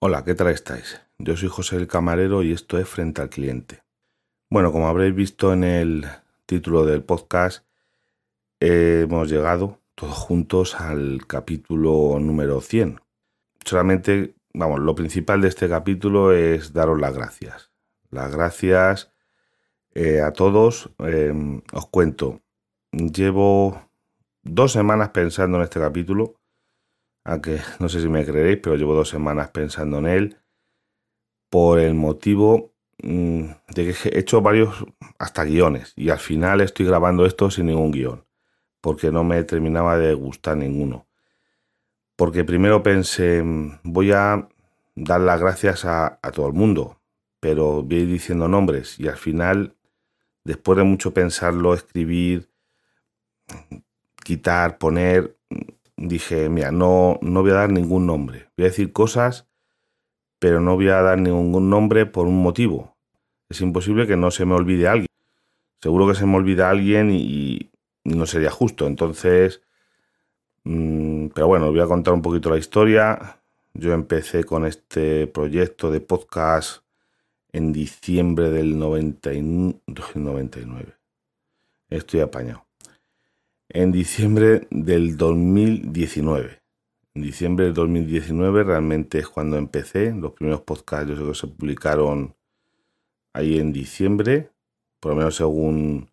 Hola, ¿qué tal estáis? Yo soy José el Camarero y esto es Frente al Cliente. Bueno, como habréis visto en el título del podcast, hemos llegado todos juntos al capítulo número 100. Solamente, vamos, lo principal de este capítulo es daros las gracias. Las gracias eh, a todos. Em, os cuento, llevo dos semanas pensando en este capítulo, aunque no sé si me creeréis, pero llevo dos semanas pensando en él, por el motivo mm, de que he hecho varios hasta guiones y al final estoy grabando esto sin ningún guion, porque no me terminaba de gustar ninguno. Porque primero pensé, mm, voy a dar las gracias a, todo el mundo, pero voy diciendo nombres y al final, después de mucho pensarlo, escribir, quitar, poner, dije, mira, no, no voy a dar ningún nombre. Voy a decir cosas, pero no voy a dar ningún nombre por un motivo. Es imposible que no se me olvide alguien. Seguro que se me olvida alguien y, no sería justo. Entonces, mm, pero bueno, voy a contar un poquito la historia. Yo empecé con este proyecto de podcast en diciembre del 99. Estoy apañado en diciembre del 2019. En diciembre del 2019 realmente es cuando empecé. Los primeros podcasts yo se publicaron ahí en diciembre. Por lo menos según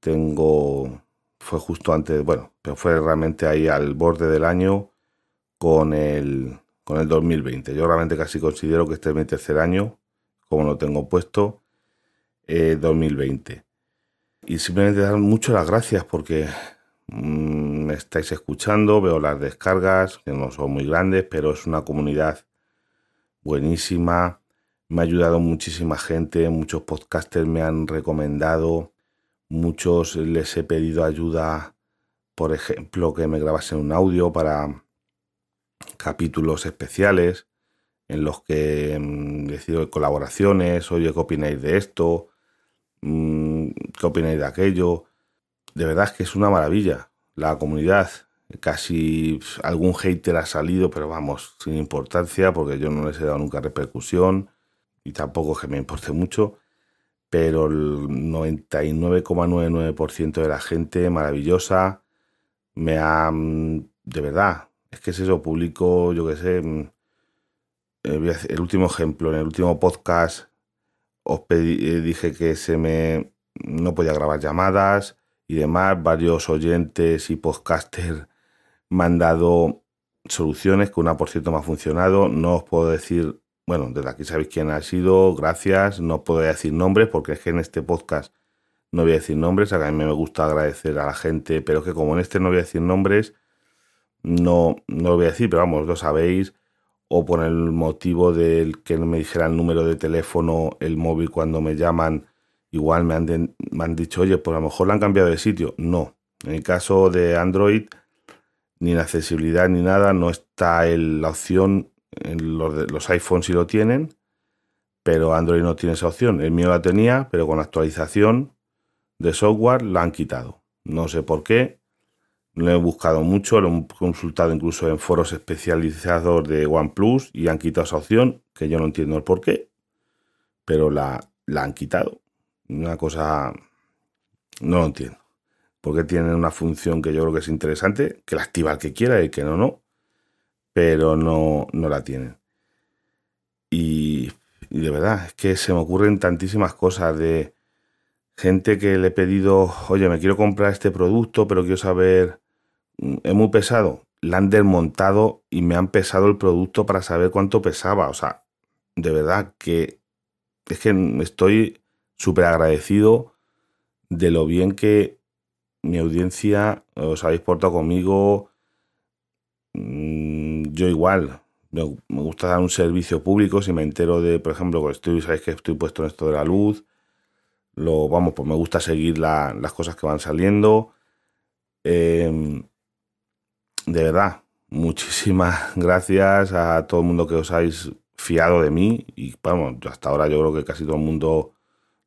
tengo, fue justo antes, bueno, pero fue realmente ahí al borde del año con el, con el 2020. Yo realmente casi considero que este es mi tercer año, como lo tengo puesto, 2020. Eh, y simplemente dar mucho las gracias porque me estáis escuchando, veo las descargas, que no son muy grandes, pero es una comunidad buenísima. Me ha ayudado muchísima gente, muchos podcasters me han recomendado, muchos les he pedido ayuda, por ejemplo, que me grabasen un audio para capítulos especiales en los que mm, decido colaboraciones, oye, ¿qué opináis de esto? Mm, ¿Qué opináis de aquello? De verdad es que es una maravilla. La comunidad, casi algún hater ha salido, pero vamos, sin importancia, porque yo no les he dado nunca repercusión y tampoco que me importe mucho. Pero el 99,99% de la gente maravillosa me ha. De verdad, es que es eso, publico, yo qué sé. Mm, eh, el último ejemplo, en el último podcast os eh, dije que se me no podía grabar llamadas, y demás, varios oyentes y podcasters me han dado soluciones, que una por cierto me ha funcionado. No os puedo decir, bueno, desde aquí sabéis quién ha sido, gracias. No puedo decir nombres porque es que en este podcast no voy a decir nombres. A mí me gusta agradecer a la gente, pero que como en este no voy a decir nombres, no, no lo voy a decir, pero vamos, lo sabéis. O por el motivo del que me dijera el número de teléfono, el móvil cuando me llaman Igual me han, dicho, oye, pues a lo mejor le han cambiado de sitio. No. En el caso de Android, ni la accesibilidad ni nada, no está en la opción. En los, iPhones sí lo tienen, pero Android no tiene esa opción. El mío la tenía, pero con la actualización de software la han quitado. No sé por qué. Lo he buscado mucho, lo he consultado incluso en foros especializados de OnePlus y han quitado esa opción, que yo no entiendo el por qué, pero la, la han quitado. Una cosa, no lo entiendo. Porque tienen una función que yo creo que es interesante, que la activa el que quiera y que no, no. Pero no, no la tienen. Y, de verdad, es que se me ocurren tantísimas cosas de gente que le he pedido, oye, me quiero comprar este producto, pero quiero saber, mm, es muy pesado. La han desmontado y me han pesado el producto para saber cuánto pesaba. O sea, de verdad que es que estoy súper agradecido de lo bien que mi audiencia os habéis portado conmigo. Mm, yo igual, me, gusta dar un servicio público. Si me entero de, por ejemplo, estoy, sabéis que estoy puesto en esto de la luz. Lo, vamos, pues me gusta seguir las cosas que van saliendo. Em, de verdad, muchísimas gracias a todo el mundo que os habéis fiado de mí. Y vamos, hasta ahora yo creo que casi todo el mundo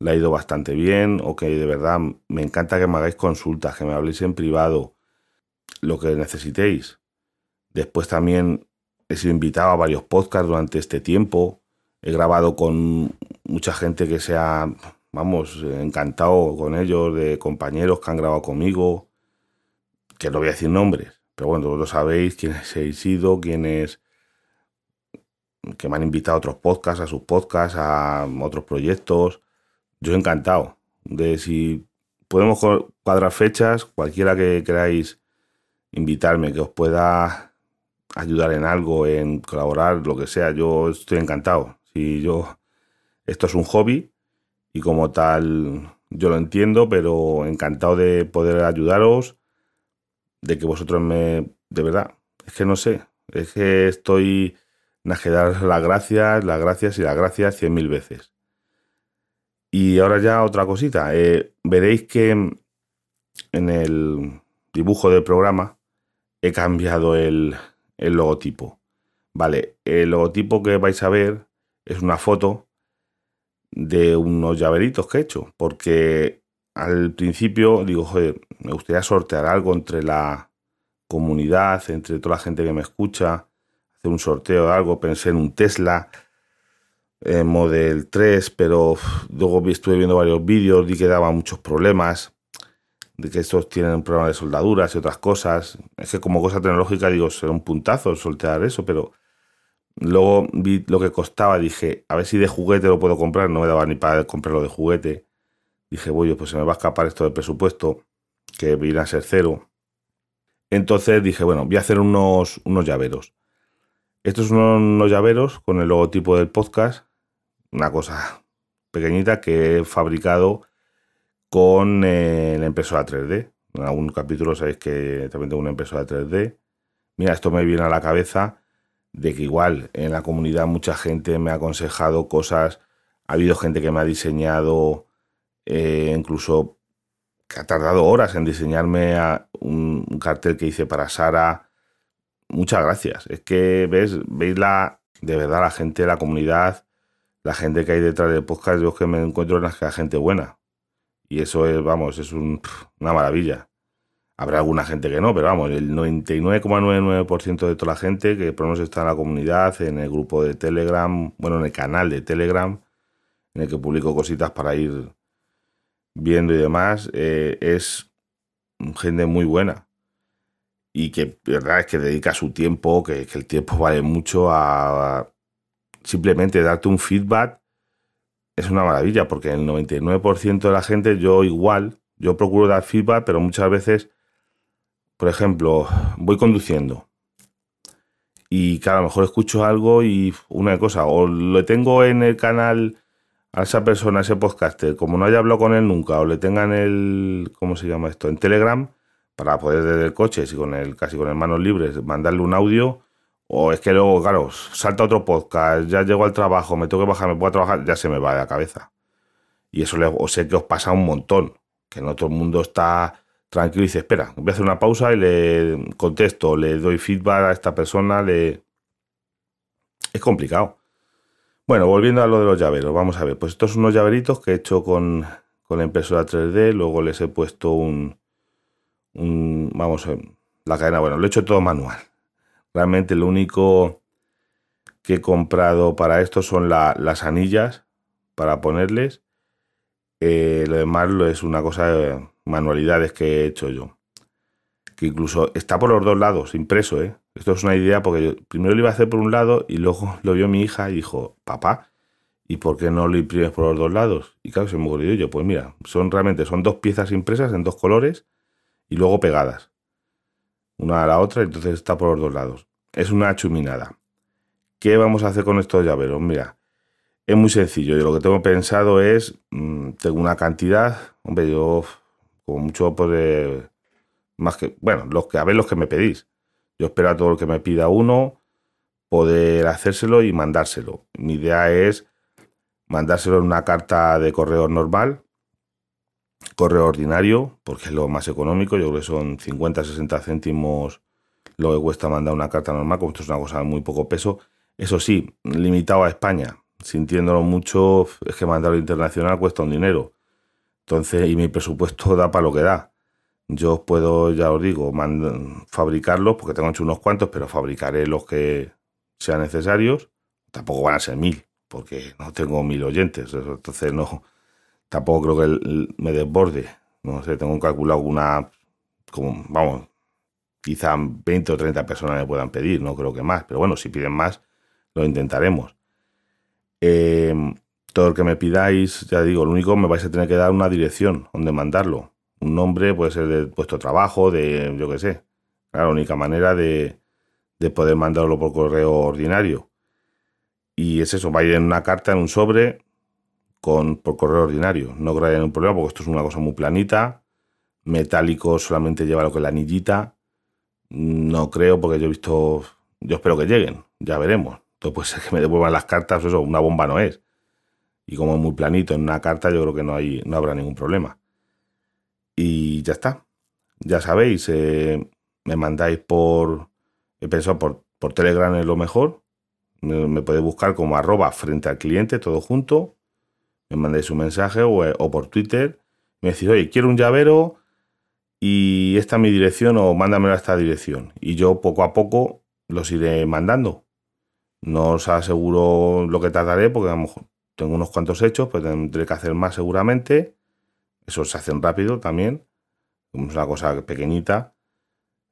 le ha ido bastante bien o que de verdad me encanta que me hagáis consultas, que me habléis en privado. lo que necesitéis. Después también he sido invitado a varios podcasts durante este tiempo. He grabado con mucha gente que se ha, vamos, encantado con ellos, de compañeros que han grabado conmigo, que no voy a decir nombres, pero bueno, vosotros sabéis quiénes habéis sido, quiénes que me han invitado a otros podcasts, a sus podcasts, a otros proyectos. Yo encantado de si podemos cuadrar fechas, cualquiera que queráis invitarme, que os pueda ayudar en algo, en colaborar, lo que sea, yo estoy encantado. Si yo, esto es un hobby y como tal yo lo entiendo, pero encantado de poder ayudaros, de que vosotros me, de verdad, es que no sé, es que estoy que dar las gracias, las gracias y las gracias cien mil veces. Y ahora ya otra cosita. Eh, veréis que en el dibujo del programa he cambiado el, el logotipo. Vale, el logotipo que vais a ver es una foto de unos llaveritos que he hecho. Porque al principio digo, joder, me gustaría sortear algo entre la comunidad, entre toda la gente que me escucha un sorteo o algo, pensé en un Tesla eh, Model 3, pero luego estuve viendo varios vídeos, vi que daba muchos problemas, de que estos tienen problemas de soldaduras y otras cosas. Es que como cosa tecnológica digo, será un puntazo sortear eso, pero luego vi lo que costaba, dije, a ver si de juguete lo puedo comprar, no me daba ni para comprarlo de juguete. Dije, voy, pues se me va a escapar esto del presupuesto, que viene a ser cero. Entonces dije, bueno, voy a hacer unos, unos llaveros. Estos son unos llaveros con el logotipo del podcast, una cosa pequeñita que he fabricado con eh, la impresora 3D. En algún capítulo sabéis que también tengo una impresora 3D. Mira, esto me viene a la cabeza de que igual en la comunidad mucha gente me ha aconsejado cosas. Ha habido gente que me ha diseñado, eh, incluso que ha tardado horas en diseñarme un, cartel que hice para Sara muchas gracias. Es que ves, veis la, de verdad, la gente, la comunidad, la gente que hay detrás del podcast, yo que me encuentro en la gente buena. Y eso es, vamos, es una maravilla. Habrá alguna gente que no, pero vamos, el 99,99% de toda la gente que por lo menos está en la comunidad, en el grupo de Telegram, bueno, en el canal de Telegram, en el que publico cositas para ir viendo y demás, eh, es gente muy buena y que verdad es que dedica su tiempo, que, el tiempo vale mucho a, simplemente darte un feedback, es una maravilla, porque el 99% de la gente, yo igual, yo procuro dar feedback, pero muchas veces, por ejemplo, voy conduciendo y que a lo mejor escucho algo y una cosa, o lo tengo en el canal a esa persona, a ese podcaster, como no haya hablado con él nunca, o le tengan el, ¿cómo se llama esto? En Telegram, para poder desde el coche, si con el, casi con el manos libres, mandarle un audio, o es que luego, claro, salta otro podcast, ya llego al trabajo, me tengo que bajar, me puedo trabajar, ya se me va de la cabeza. Y eso le, o sé que os pasa un montón, que no todo el mundo está tranquilo y dice, espera, voy a hacer una pausa y le contesto, le doy feedback a esta persona, le... Es complicado. Bueno, volviendo a lo de los llaveros, vamos a ver, pues estos son unos llaveritos que he hecho con, con la impresora 3D, luego les he puesto un, vamos, la cadena, bueno, lo he hecho todo manual. Realmente lo único que he comprado para esto son las anillas para ponerles. Eh, lo demás es una cosa de manualidades que he hecho yo. Que incluso está por los dos lados, impreso, ¿eh? Esto es una idea porque yo primero lo iba a hacer por un lado y luego lo vio mi hija y dijo, papá, ¿y por qué no lo imprimes por los dos lados? Y claro, se me ocurrió yo, pues mira, son realmente, son dos piezas impresas en dos colores y luego pegadas. Una a la otra, entonces está por los dos lados. Es una chuminada. ¿Qué vamos a hacer con estos llaveros? Mira, es muy sencillo. Yo lo que tengo pensado es, mm, tengo una cantidad, hombre, yo como mucho poder, más que, bueno, los que, a ver los que me pedís. Yo espero a todo lo que me pida uno, poder hacérselo y mandárselo. Mi idea es mandárselo en una carta de correo normal, correo ordinario, porque es lo más económico, yo creo que son 50, 60 céntimos lo que cuesta mandar una carta normal, como esto es una cosa de muy poco peso. Eso sí, limitado a España, sintiéndolo mucho, es que mandarlo internacional cuesta un dinero. Entonces, y mi presupuesto da para lo que da. Yo puedo, ya os digo, fabricarlos, porque tengo hecho unos cuantos, pero fabricaré los que sean necesarios. Tampoco van a ser mil, porque no tengo mil oyentes. Entonces no, tampoco creo que me desborde. No sé, tengo calculado una, como, vamos, quizá 20 o 30 personas me puedan pedir, no creo que más. Pero bueno, si piden más, lo intentaremos. Eh, todo el que me pidáis, ya digo, lo único me vais a tener que dar una dirección donde mandarlo. Un nombre puede ser de vuestro trabajo, de yo qué sé. la única manera de, poder mandarlo por correo ordinario. Y es eso, va a ir en una carta, en un sobre, con, por correo ordinario. No creo que haya ningún problema porque esto es una cosa muy planita. Metálico solamente lleva lo que es la anillita. No creo porque yo he visto, yo espero que lleguen, ya veremos. Entonces puede ser que me devuelvan las cartas, eso, una bomba no es y como muy planito en una carta, yo creo que no, hay, no habrá ningún problema. Y ya está. Ya sabéis, eh, me mandáis por, he pensado por, por Telegram es lo mejor. Me, podéis buscar como arroba frente al cliente, todo junto. Me mandáis un mensaje o, por Twitter. Me decís, oye, quiero un llavero y esta es mi dirección o mándamelo a esta dirección. Y yo poco a poco los iré mandando. No os aseguro lo que tardaré porque a lo mejor tengo unos cuantos hechos, pues tendré que hacer más seguramente. Eso se hacen rápido también. Es una cosa pequeñita.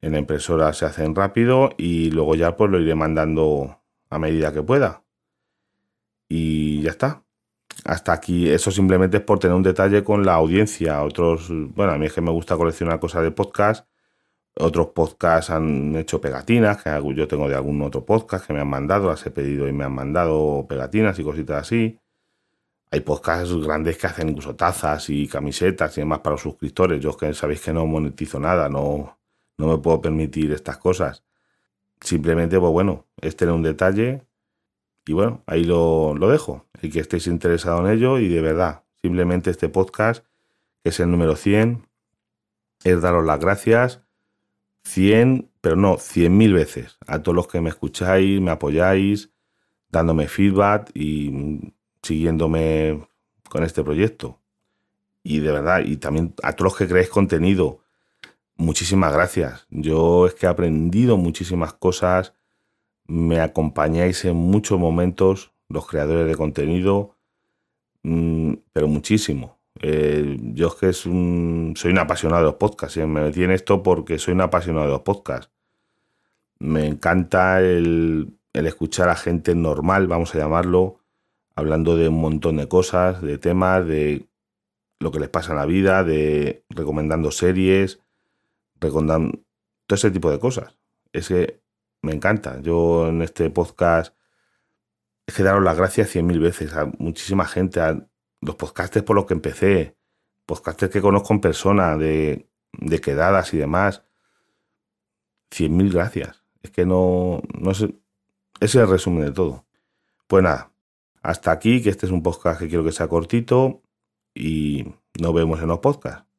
En la impresora se hacen rápido y luego ya pues lo iré mandando a medida que pueda. Y ya está. Hasta aquí, eso simplemente es por tener un detalle con la audiencia. Otros, bueno, a mí es que me gusta coleccionar cosas de podcast. Otros podcasts han hecho pegatinas, que yo tengo de algún otro podcast que me han mandado, las he pedido y me han mandado pegatinas y cositas así. Hay podcasts grandes que hacen incluso tazas y camisetas y demás para los suscriptores. Yo que sabéis que no monetizo nada, no, no me puedo permitir estas cosas. Simplemente, pues bueno, es tener un detalle y bueno, ahí lo, lo dejo. Y que estéis interesados en ello y de verdad, simplemente este podcast, que es el número 100, es daros las gracias 100, pero no, 100.000 veces a todos los que me escucháis, me apoyáis, dándome feedback y siguiéndome con este proyecto. Y de verdad, y también a todos los que creéis contenido, muchísimas gracias. Yo es que he aprendido muchísimas cosas, me acompañáis en muchos momentos, los creadores de contenido, mm, pero muchísimo. Eh, yo es que soy un apasionado de los podcasts, me metí en esto porque soy un apasionado de los podcasts. Me encanta el, el escuchar a gente normal, vamos a llamarlo, hablando de un montón de cosas, de temas, de lo que les pasa en la vida, de recomendando series, recomendando todo ese tipo de cosas. Es que me encanta. Yo en este podcast he que daros las gracias cien mil veces a muchísima gente, a los podcasters por los que empecé, podcasters que conozco en persona, de, de quedadas y demás. Cien mil gracias. Es que no, no es, es el resumen de todo. Pues nada, hasta aquí, que este es un podcast que quiero que sea cortito y nos vemos en los podcasts.